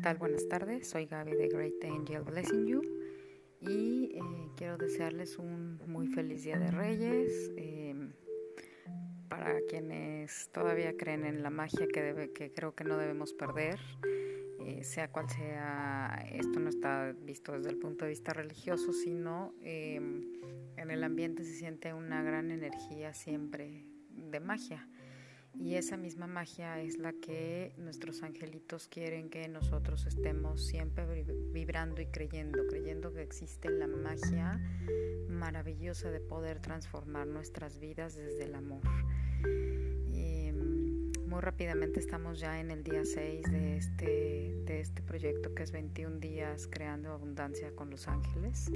tal? Buenas tardes, soy Gaby de Great Angel Blessing You y eh, quiero desearles un muy feliz Día de Reyes. Em, para quienes todavía creen en la magia que, debe, que creo que no debemos perder, eh, sea cual sea, esto no está visto desde el punto de vista religioso, sino em, en el ambiente se siente una gran energía siempre de magia. Y esa misma magia es la que nuestros angelitos quieren que nosotros estemos siempre vibrando y creyendo, creyendo que existe la magia maravillosa de poder transformar nuestras vidas desde el amor. Y mm, muy rápidamente estamos ya en el día 6 de este, de este proyecto que es 21 días creando abundancia con los ángeles.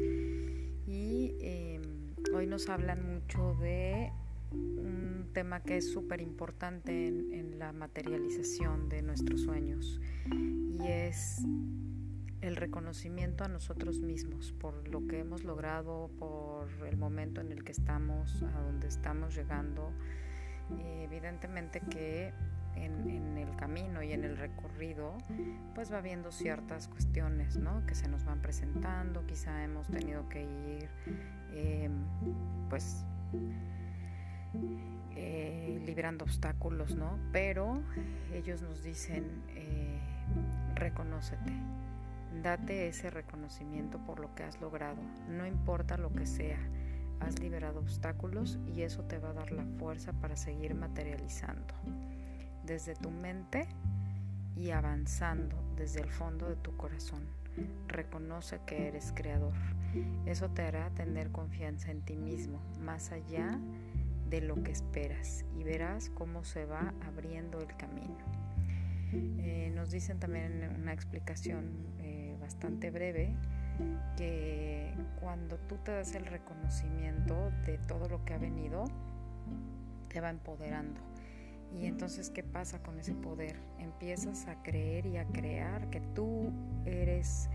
Y em, hoy nos hablan mucho de un tema que es súper importante en, la materialización de nuestros sueños y es el reconocimiento a nosotros mismos por lo que hemos logrado, por el momento en el que estamos, a donde estamos llegando. evidentemente que en, el camino y en el recorrido, pues va viendo ciertas cuestiones, ¿no? Que se nos van presentando, quizá hemos tenido que ir, eh, pues obstáculos, ¿no? Pero ellos nos dicen, eh, reconócete, date ese reconocimiento por lo que has logrado, no importa lo que sea, has liberado obstáculos y eso te va a dar la fuerza para seguir materializando desde tu mente y avanzando desde el fondo de tu corazón. Reconoce que eres creador. Eso te hará tener confianza en ti mismo, más allá de lo que esperas y verás cómo se va abriendo el camino. Eh, nos dicen también una explicación eh, bastante breve que cuando tú te das el reconocimiento de todo lo que ha venido, te va empoderando. Y entonces, ¿qué pasa con ese poder? Empiezas a creer y a crear que tú eres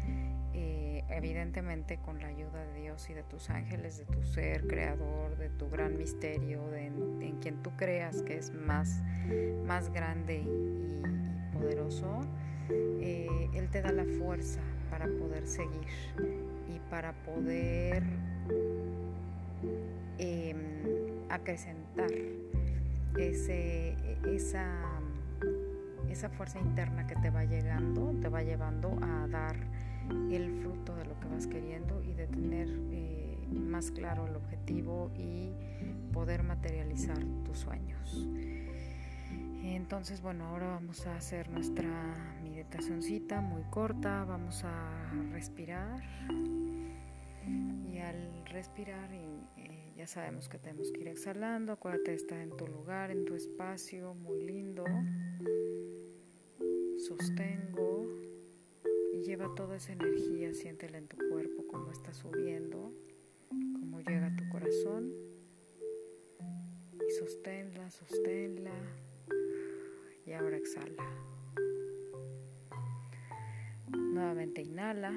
eh, evidentemente con la ayuda de Dios y de tus ángeles, de tu ser creador, de tu gran misterio, de, en, quien tú creas que es más, más grande y, poderoso, eh, Él te da la fuerza para poder seguir y para poder em, acrecentar ese, esa, esa fuerza interna que te va llegando, te va llevando a dar el fruto de lo que vas queriendo y de tener eh, más claro el objetivo y poder materializar tus sueños. Entonces, bueno, ahora vamos a hacer nuestra meditacioncita muy corta, vamos a respirar y al respirar eh, ya sabemos que tenemos que ir exhalando, acuérdate de estar en tu lugar, en tu espacio, muy lindo. Sostengo lleva toda esa energía, siéntela en tu cuerpo, cómo está subiendo, cómo llega a tu corazón. Y sosténla, sosténla. Y ahora exhala. Nuevamente inhala.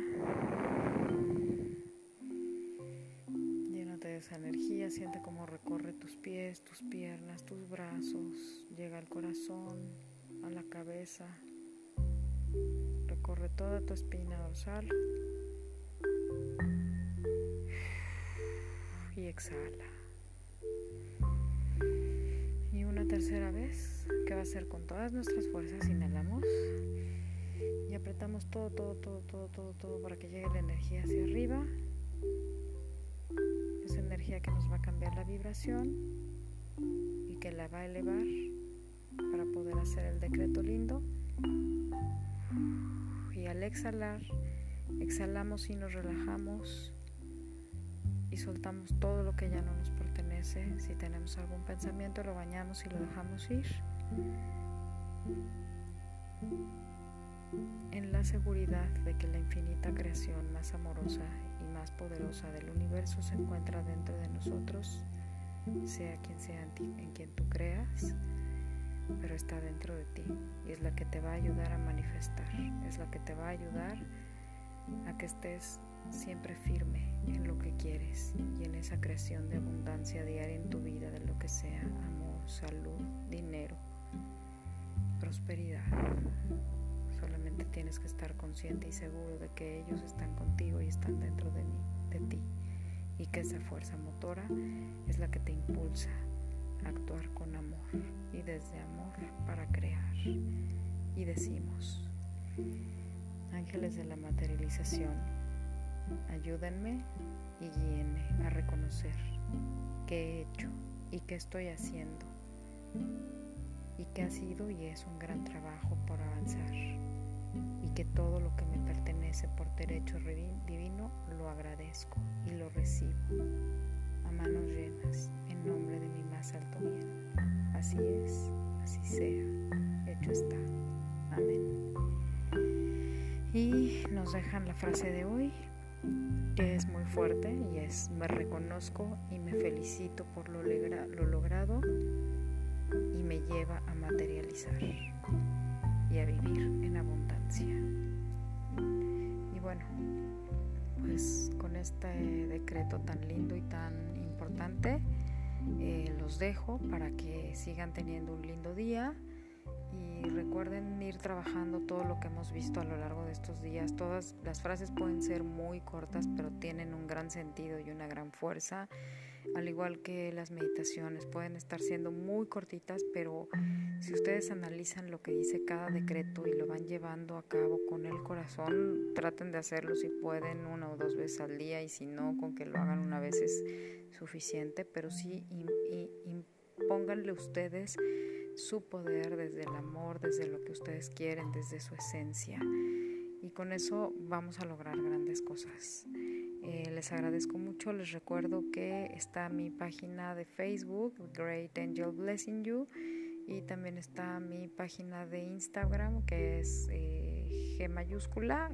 Llénate de esa energía, siente cómo recorre tus pies, tus piernas, tus brazos, llega al corazón, a la cabeza Corre toda tu espina dorsal. Y exhala. Y una tercera vez, que va a ser con todas nuestras fuerzas, inhalamos y apretamos todo, todo, todo, todo, todo, todo para que llegue la energía hacia arriba. Esa energía que nos va a cambiar la vibración y que la va a elevar para poder hacer el decreto lindo y al exhalar, exhalamos y nos relajamos y soltamos todo lo que ya no nos pertenece. Si tenemos algún pensamiento, lo bañamos y lo dejamos ir. En la seguridad de que la infinita creación más amorosa y más poderosa del universo se encuentra dentro de nosotros, sea quien sea en quien tú creas pero está dentro de ti y es la que te va a ayudar a manifestar, que te va a ayudar a que estés siempre firme en lo que quieres y en esa creación de abundancia diaria en tu vida, de lo que sea, amor, salud, dinero, prosperidad. Solamente tienes que estar consciente y seguro de que ellos están contigo y están dentro de, mí, de ti y que esa fuerza motora es la que te impulsa a actuar con amor y desde amor para crear. Y decimos, ángeles de la materialización, ayúdenme y guíenme a reconocer qué he hecho y qué estoy haciendo y que ha sido y es un gran trabajo por avanzar y que todo lo que me pertenece por derecho divino lo agradezco y lo recibo a manos llenas en nombre de mi más alto bien. Así es, así sea, hecho está. Nos dejan la frase de hoy, que es muy fuerte y es, me reconozco y me felicito por lo, lo logrado y me lleva a materializar y a vivir en abundancia. Y bueno, pues con este decreto tan lindo y tan importante, eh, los dejo para que sigan teniendo un lindo día recuerden ir trabajando todo lo que hemos visto a lo largo de estos días. Todas las frases pueden ser muy cortas, pero tienen un gran sentido y una gran fuerza, al igual que las meditaciones pueden estar siendo muy cortitas, pero si ustedes analizan lo que dice cada decreto y lo van llevando a cabo con el corazón, traten de hacerlo si pueden una o dos veces al día y si no, con que lo hagan una vez es suficiente, pero sí impónganle ustedes su poder desde el amor, desde lo que ustedes quieren, desde su esencia. Y con eso vamos a lograr grandes cosas. Eh, les agradezco mucho, les recuerdo que está mi página de Facebook, Great Angel Blessing You, y también está mi página de Instagram, que es eh, G mayúscula,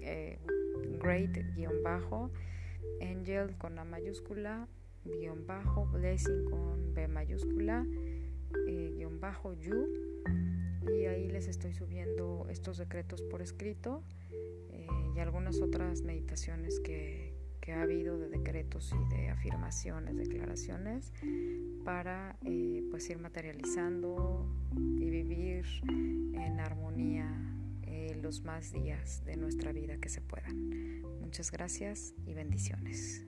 eh, Great-Angel con A mayúscula, guion bajo, Blessing con B mayúscula bajo you y ahí les estoy subiendo estos decretos por escrito eh, y algunas otras meditaciones que, que, ha habido de decretos y de afirmaciones, declaraciones para eh, pues ir materializando y vivir en armonía los más días de nuestra vida que se puedan. Muchas gracias y bendiciones.